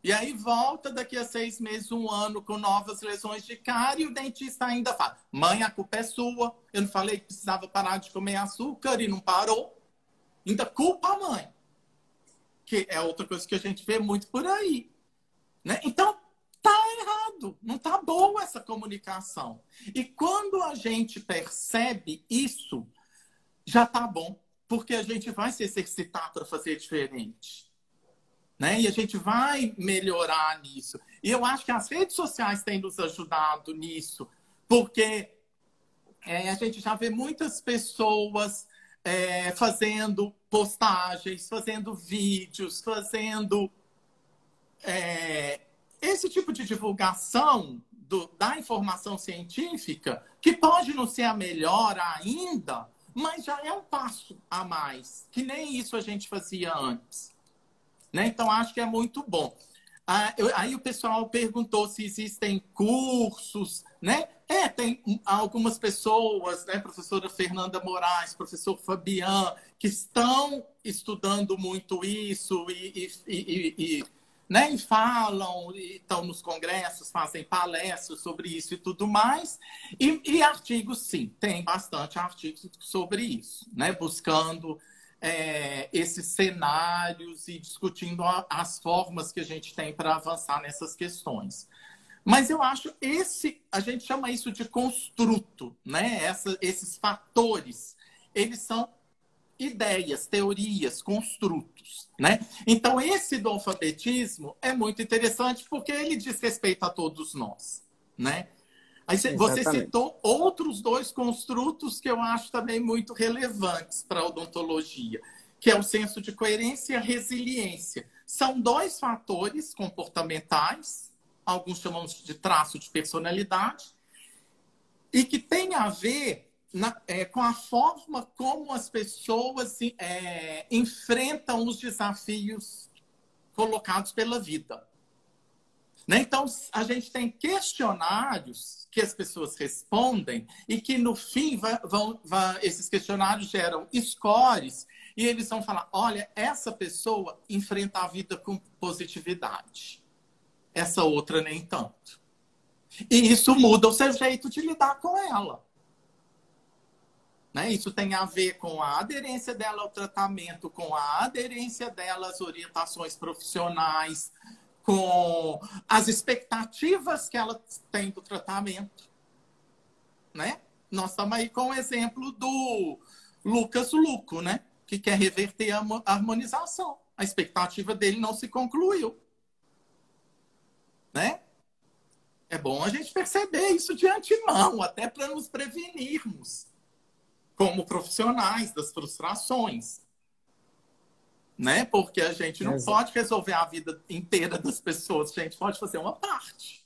S2: E aí volta daqui a seis meses, um ano, com novas lesões de cárie, e o dentista ainda fala: mãe, a culpa é sua. Eu não falei que precisava parar de comer açúcar e não parou. Ainda culpa a mãe. Que é outra coisa que a gente vê muito por aí. Né? Então, tá errado. Não tá boa essa comunicação. E quando a gente percebe isso, já tá bom. Porque a gente vai se exercitar para fazer diferente. Né? E a gente vai melhorar nisso. E eu acho que as redes sociais têm nos ajudado nisso, porque é, a gente já vê muitas pessoas é, fazendo postagens, fazendo vídeos, fazendo é, esse tipo de divulgação do, da informação científica, que pode não ser a melhor ainda, mas já é um passo a mais, que nem isso a gente fazia antes. Né? Então, acho que é muito bom. Ah, eu, aí o pessoal perguntou se existem cursos, né? É, tem algumas pessoas, né? Professora Fernanda Moraes, professor Fabian, que estão estudando muito isso e, e, e, e né? e falam, e estão nos congressos, fazem palestras sobre isso e tudo mais. E, e artigos, sim, tem bastante artigos sobre isso, né? buscando é, esses cenários e discutindo a, as formas que a gente tem para avançar nessas questões. Mas eu acho esse, a gente chama isso de construto, né? Essa, esses fatores, eles são ideias, teorias, construtos, né? Então esse do alfabetismo é muito interessante porque ele diz respeito a todos nós, né? Aí você citou outros dois construtos que eu acho também muito relevantes para a odontologia, que é o senso de coerência e a resiliência. São dois fatores comportamentais, alguns chamam de traço de personalidade, e que tem a ver na, é, com a forma como as pessoas é, enfrentam os desafios colocados pela vida. Né? Então, a gente tem questionários que as pessoas respondem e que, no fim, vão, esses questionários geram scores e eles vão falar: olha, essa pessoa enfrenta a vida com positividade, essa outra nem tanto. E isso muda o seu jeito de lidar com ela. Né? Isso tem a ver com a aderência dela ao tratamento, com a aderência dela às orientações profissionais, com as expectativas que ela tem do tratamento. Né? Nós estamos aí com o exemplo do Lucas Luco, né? que quer reverter a harmonização. A expectativa dele não se concluiu. Né? É bom a gente perceber isso de antemão, até para nos prevenirmos, como profissionais das frustrações né? Porque a gente não Exato. pode resolver a vida inteira das pessoas, a gente pode fazer uma parte.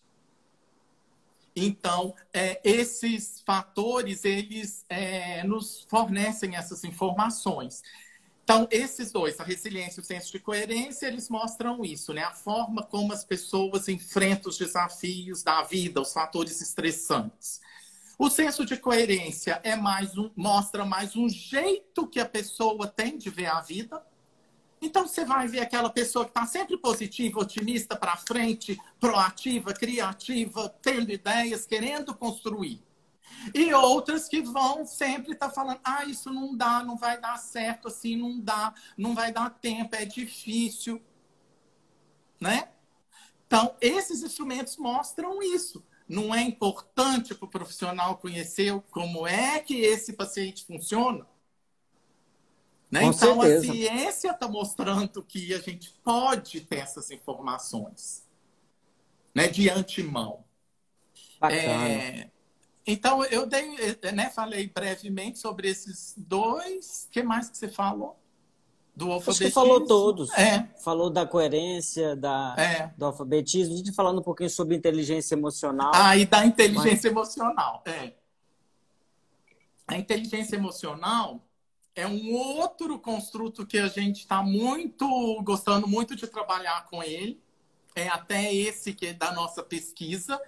S2: Então, é, esses fatores, eles é, nos fornecem essas informações. Então, esses dois, a resiliência e o senso de coerência, eles mostram isso, né? A forma como as pessoas enfrentam os desafios da vida, os fatores estressantes. O senso de coerência é mais um, mostra mais um jeito que a pessoa tem de ver a vida, então você vai ver aquela pessoa que está sempre positiva, otimista para frente, proativa, criativa, tendo ideias, querendo construir. E outras que vão sempre estar tá falando: ah, isso não dá, não vai dar certo assim, não dá, não vai dar tempo, é difícil. Né? Então, esses instrumentos mostram isso. Não é importante para o profissional conhecer como é que esse paciente funciona? Né? Então, certeza. a ciência está mostrando que a gente pode ter essas informações né? de antemão. É, então, eu dei, né, falei brevemente sobre esses dois. O que mais que você falou?
S1: do alfabetismo. Acho que falou todos. É. Falou da coerência, da, é. do alfabetismo. A gente falando um pouquinho sobre inteligência emocional.
S2: Ah, e da inteligência mas... emocional. É. A inteligência emocional é um outro construto que a gente está muito gostando muito de trabalhar com ele. É até esse que é da nossa pesquisa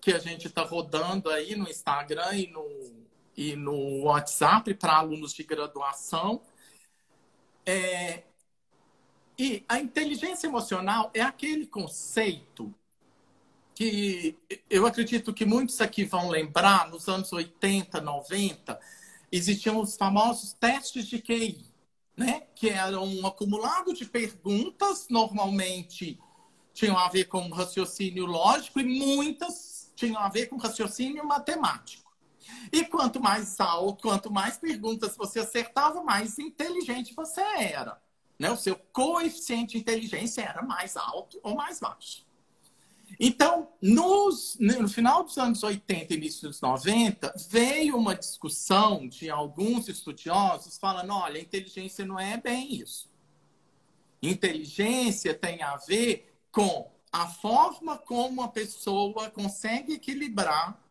S2: que a gente está rodando aí no Instagram e no, e no WhatsApp para alunos de graduação. É, e a inteligência emocional é aquele conceito que eu acredito que muitos aqui vão lembrar, nos anos 80, 90, existiam os famosos testes de QI, né? que eram um acumulado de perguntas, normalmente tinham a ver com raciocínio lógico e muitas tinham a ver com raciocínio matemático. E quanto mais alto, quanto mais perguntas você acertava, mais inteligente você era. Né? O seu coeficiente de inteligência era mais alto ou mais baixo. Então, nos, no final dos anos 80 e início dos 90, veio uma discussão de alguns estudiosos falando: olha, inteligência não é bem isso. Inteligência tem a ver com a forma como a pessoa consegue equilibrar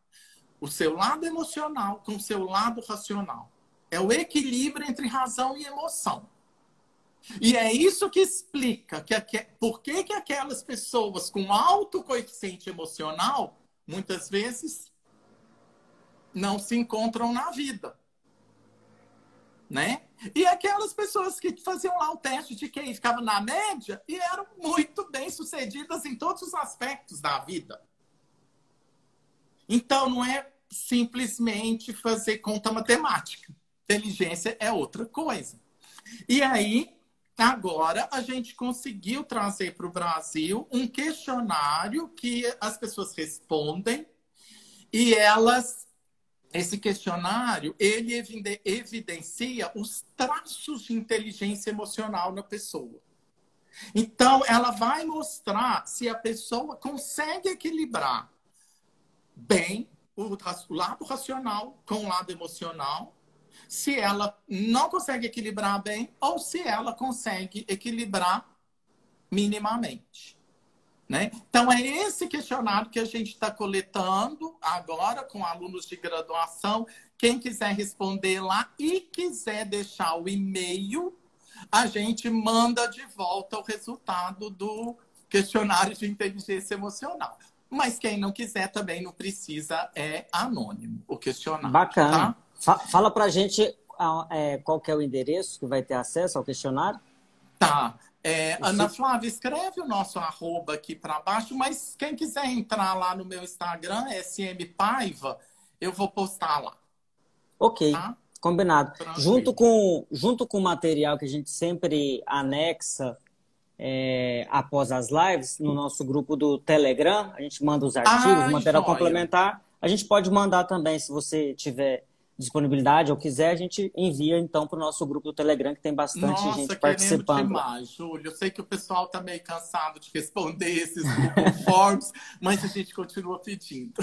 S2: o seu lado emocional com o seu lado racional. É o equilíbrio entre razão e emoção. E é isso que explica que, que, por que, que aquelas pessoas com alto coeficiente emocional, muitas vezes, não se encontram na vida. Né? E aquelas pessoas que faziam lá o teste de quem ficava na média e eram muito bem sucedidas em todos os aspectos da vida. Então, não é simplesmente fazer conta matemática. Inteligência é outra coisa. E aí, agora, a gente conseguiu trazer para o Brasil um questionário que as pessoas respondem e elas. Esse questionário, ele evidencia os traços de inteligência emocional na pessoa. Então, ela vai mostrar se a pessoa consegue equilibrar bem o, lado racional com o lado emocional, se ela não consegue equilibrar bem ou se ela consegue equilibrar minimamente. Né? Então, é esse questionário que a gente está coletando agora com alunos de graduação. Quem quiser responder lá e quiser deixar o e-mail, a gente manda de volta o resultado do questionário de inteligência emocional. Mas quem não quiser também não precisa, é anônimo o questionário.
S1: Bacana. Tá? Fala pra gente é, qual é o endereço que vai ter acesso ao questionário.
S2: Tá. É, Ana Flávia, escreve o nosso arroba aqui para baixo, mas quem quiser entrar lá no meu Instagram, SM Paiva, eu vou postar lá.
S1: Ok, tá? combinado. Junto com, junto com o material que a gente sempre anexa é, após as lives, no nosso grupo do Telegram, a gente manda os artigos, ah, material joia. complementar. A gente pode mandar também, se você tiver disponibilidade ou quiser, a gente envia então para o nosso grupo do Telegram, que tem bastante Nossa, gente participando.
S2: demais, Júlio. Eu sei que o pessoal está meio cansado de responder esses *laughs* Forms, mas a gente continua pedindo.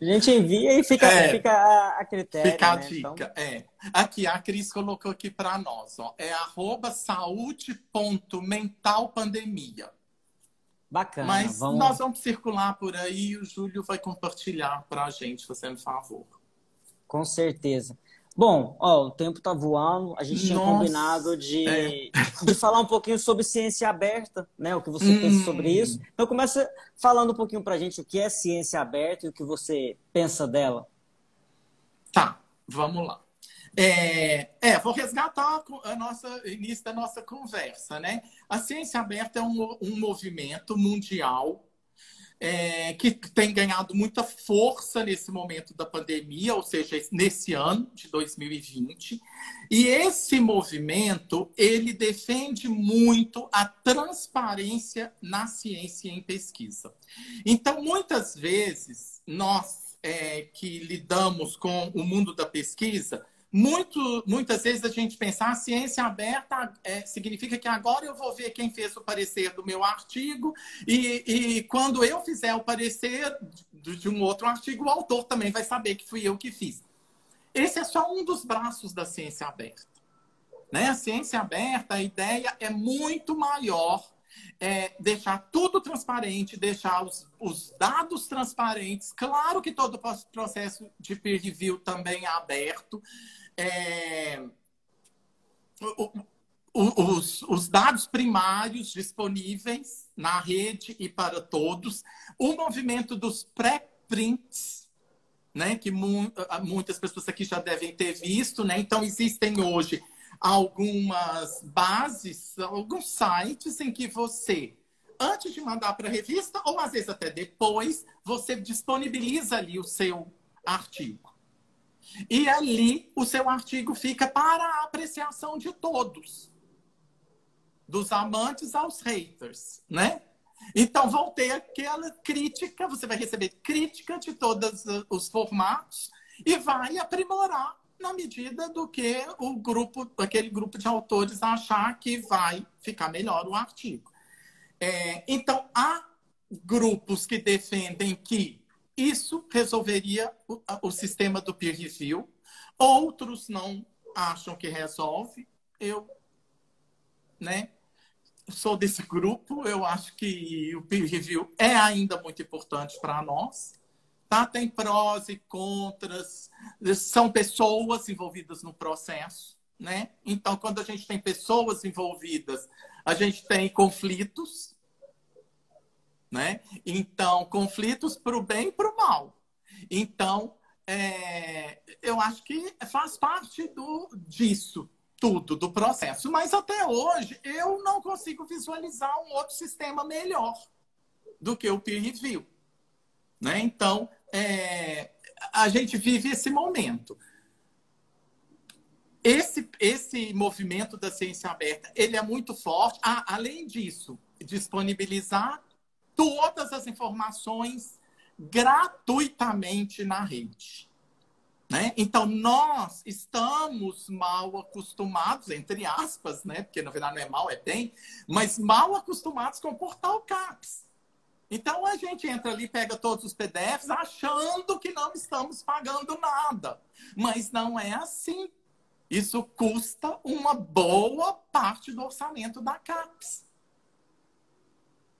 S1: A gente envia e fica, é, fica a, a critério.
S2: Fica a
S1: né?
S2: dica, então... é. Aqui, a Cris colocou aqui para nós, ó. É arroba saúde.mentalpandemia.
S1: Bacana.
S2: Mas vamos... nós vamos circular por aí e o Júlio vai compartilhar para a gente, fazendo favor.
S1: Com certeza. Bom, ó, o tempo está voando. A gente tinha Nossa, combinado de, é. *laughs* de falar um pouquinho sobre ciência aberta, né? O que você hum. pensa sobre isso. Então começa falando um pouquinho para a gente o que é ciência aberta e o que você pensa dela.
S2: Tá, vamos lá. É, é, vou resgatar a nossa início da nossa conversa, né? A ciência aberta é um, um movimento mundial é, que tem ganhado muita força nesse momento da pandemia, ou seja, nesse ano de 2020. E esse movimento ele defende muito a transparência na ciência e em pesquisa. Então, muitas vezes nós é, que lidamos com o mundo da pesquisa muito, muitas vezes a gente pensa, a ah, ciência aberta é, significa que agora eu vou ver quem fez o parecer do meu artigo e, e quando eu fizer o parecer de, de um outro artigo, o autor também vai saber que fui eu que fiz. Esse é só um dos braços da ciência aberta. Né? A ciência aberta, a ideia é muito maior é, deixar tudo transparente, deixar os, os, dados transparentes. Claro que todo o processo de peer review também é aberto. É, os, os, dados primários disponíveis na rede e para todos. O movimento dos pré-prints, né, que mu muitas pessoas aqui já devem ter visto. Né? Então, existem hoje algumas bases, alguns sites em que você, antes de mandar para a revista, ou às vezes até depois, você disponibiliza ali o seu artigo. E ali o seu artigo fica para a apreciação de todos. Dos amantes aos haters, né? Então vão ter aquela crítica, você vai receber crítica de todos os formatos e vai aprimorar na medida do que o grupo, aquele grupo de autores achar que vai ficar melhor o artigo. É, então, há grupos que defendem que isso resolveria o, o, sistema do peer review, outros não acham que resolve. Eu, né, sou desse grupo, eu acho que o peer review é ainda muito importante para nós. Tá? Tem prós e contras, são pessoas envolvidas no processo. Né? Então, quando a gente tem pessoas envolvidas, a gente tem conflitos. Né? Então, conflitos para o bem e para o mal. Então, é, eu acho que faz parte do, disso tudo, do processo. Mas até hoje, eu não consigo visualizar um outro sistema melhor do que o peer review. Né? Então, é, a gente vive esse momento. Esse, esse movimento da ciência aberta, ele é muito forte. Ah, além disso, disponibilizar todas as informações gratuitamente na rede. Né? Então, nós estamos mal acostumados, entre aspas, né? porque na verdade não é mal, é bem, mas mal acostumados com o portal CAPS. Então a gente entra ali, pega todos os PDFs, achando que não estamos pagando nada. Mas não é assim. Isso custa uma boa parte do orçamento da CAPES.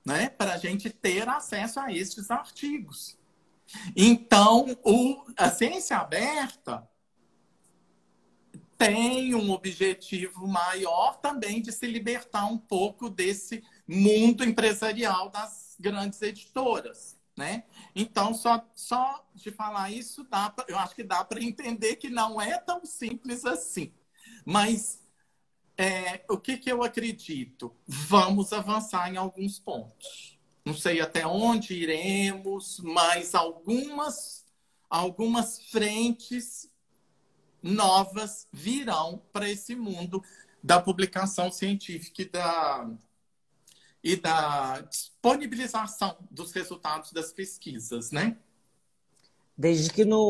S2: Né? Para a gente ter acesso a estes artigos. Então, o, a ciência aberta tem um objetivo maior também de se libertar um pouco desse mundo empresarial das grandes editoras. Né? Então, só, só de falar isso, dá pra, eu acho que dá para entender que não é tão simples assim. Mas é, o que, que eu acredito? Vamos avançar em alguns pontos. Não sei até onde iremos, mas algumas, algumas frentes novas virão para esse mundo da publicação científica e da, e da disponibilização dos resultados das pesquisas, né?
S1: Desde que não,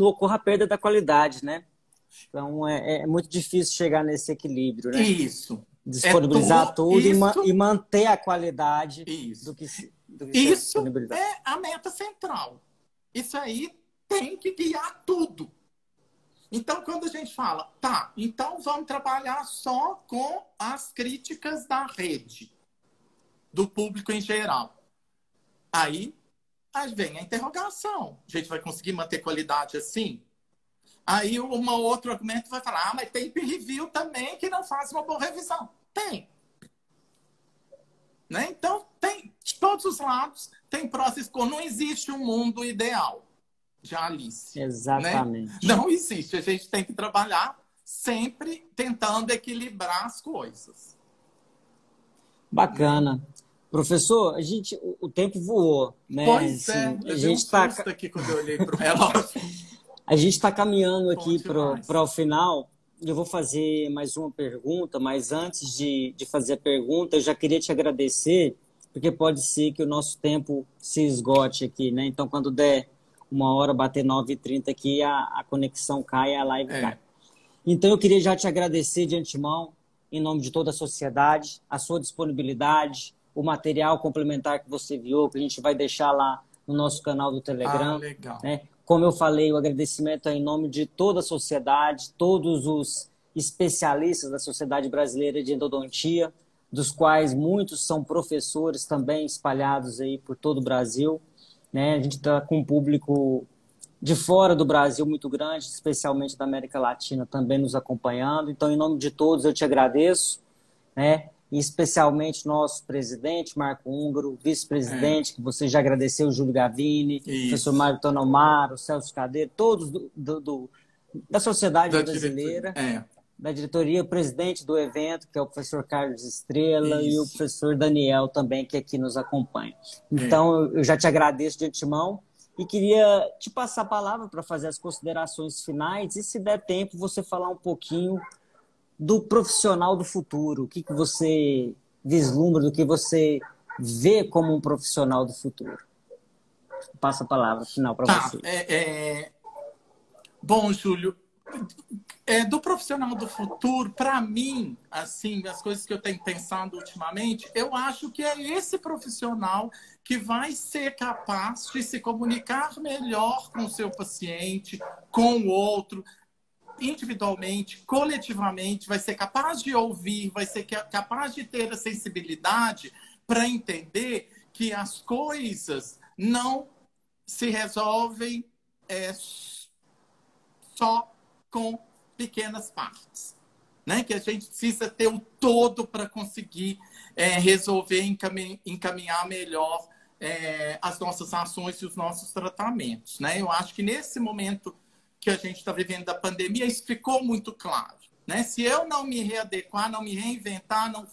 S1: ocorra perda da qualidade, né? Então é, é, muito difícil chegar nesse equilíbrio, né?
S2: Isso.
S1: Disponibilizar é tudo e, ma e, manter a qualidade isso. do que,
S2: do que Isso é a meta central. Isso aí tem que guiar tudo. Então, quando a gente fala, tá, então vamos trabalhar só com as críticas da rede do público em geral. Aí, aí vem a interrogação. A gente vai conseguir manter qualidade assim? Aí um outro argumento vai falar, ah, mas tem peer review também que não faz uma boa revisão. Tem. Né? Então, tem de todos os lados, tem prós e contras. Não existe um mundo ideal de Alice.
S1: Né? Exatamente.
S2: Né? Não existe. A gente tem que trabalhar sempre tentando equilibrar as coisas.
S1: Bacana. Professor, a gente, o, tempo voou, né?
S2: Pois assim, é, a gente está aqui quando eu olhei para o relógio. *laughs*
S1: a gente está caminhando aqui para o final. Eu vou fazer mais uma pergunta, mas antes de, de fazer a pergunta, eu já queria te agradecer, porque pode ser que o nosso tempo se esgote aqui, né? Então, quando der uma hora, bater 9h30 aqui, a, a conexão cai, a live é. cai. Então, eu queria já te agradecer de antemão em nome de toda a sociedade, a sua disponibilidade, o material complementar que você viu, que a gente vai deixar lá no nosso canal do Telegram. Ah,
S2: legal.
S1: Né? Como eu falei, o agradecimento é em nome de toda a sociedade, todos os especialistas da Sociedade Brasileira de Endodontia, dos quais muitos são professores também espalhados aí por todo o Brasil. Né? A gente está com um público de fora do Brasil muito grande, especialmente da América Latina, também nos acompanhando. Então, em nome de todos, eu te agradeço, né? E especialmente nosso presidente, Marco Húngaro, vice-presidente, é. que você já agradeceu, o Júlio Gavini, Isso. professor Mário Tonomaro, Celso Cadeiro, todos do, do, do da sociedade da brasileira. É da diretoria, o presidente do evento, que é o professor Carlos Estrela, Isso. e o professor Daniel também, que aqui nos acompanha. Então, é. eu já te agradeço de antemão e queria te passar a palavra para fazer as considerações finais e, se der tempo, você falar um pouquinho do profissional do futuro, o que, que você vislumbra, do que você vê como um profissional do futuro. Passa a palavra final para tá, você.
S2: É, é... Bom, Júlio, é, do profissional do futuro, para mim, assim, as coisas que eu tenho pensado ultimamente, eu acho que é esse profissional que vai ser capaz de se comunicar melhor com o seu paciente, com o outro, individualmente, coletivamente, vai ser capaz de ouvir, vai ser capaz de ter a sensibilidade para entender que as coisas não se resolvem é, só com pequenas partes. Né? Que a gente precisa ter o todo para conseguir é, resolver, encaminhar melhor é, as nossas ações e os nossos tratamentos. Né? Eu acho que nesse momento que a gente está vivendo da pandemia, isso ficou muito claro. Né? Se eu não me readequar, não me reinventar, não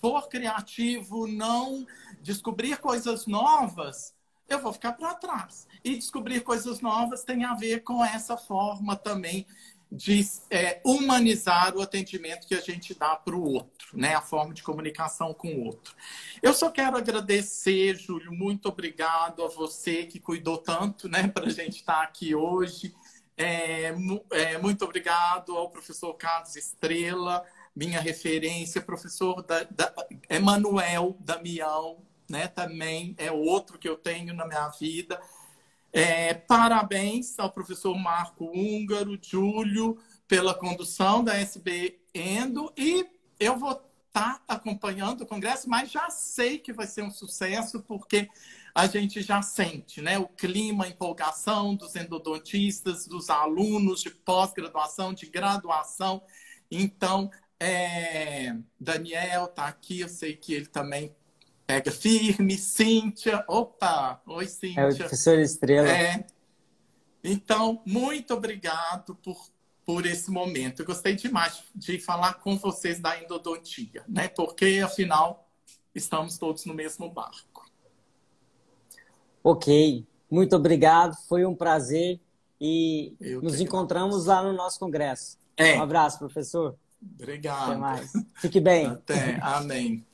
S2: for criativo, não descobrir coisas novas, eu vou ficar para trás. E descobrir coisas novas tem a ver com essa forma também de é, humanizar o atendimento que a gente dá para o outro, né? A forma de comunicação com o outro. Eu só quero agradecer, Júlio, muito obrigado a você que cuidou tanto, né, para a gente estar aqui hoje. É, é, muito obrigado ao professor Carlos Estrela, minha referência, professor da, da, Emanuel Damião, né? Também é outro que eu tenho na minha vida. É, parabéns ao professor Marco Húngaro, Júlio, pela condução da SB Endo e eu vou estar tá acompanhando o congresso, mas já sei que vai ser um sucesso porque a gente já sente, né? O clima, a empolgação dos endodontistas, dos alunos de pós-graduação, de graduação. Então, é, Daniel está aqui, eu sei que ele também Pega firme, Cíntia. Opa! Oi, Cíntia.
S1: É o professor Estrela.
S2: É. Então, muito obrigado por, por esse momento. Eu gostei demais de falar com vocês da endodontia, né? Porque, afinal, estamos todos no mesmo barco.
S1: Ok. Muito obrigado. Foi um prazer. E Eu nos encontramos lá no nosso congresso. É. Um abraço, professor.
S2: Obrigado.
S1: Até mais. Fique bem.
S2: Até. Amém.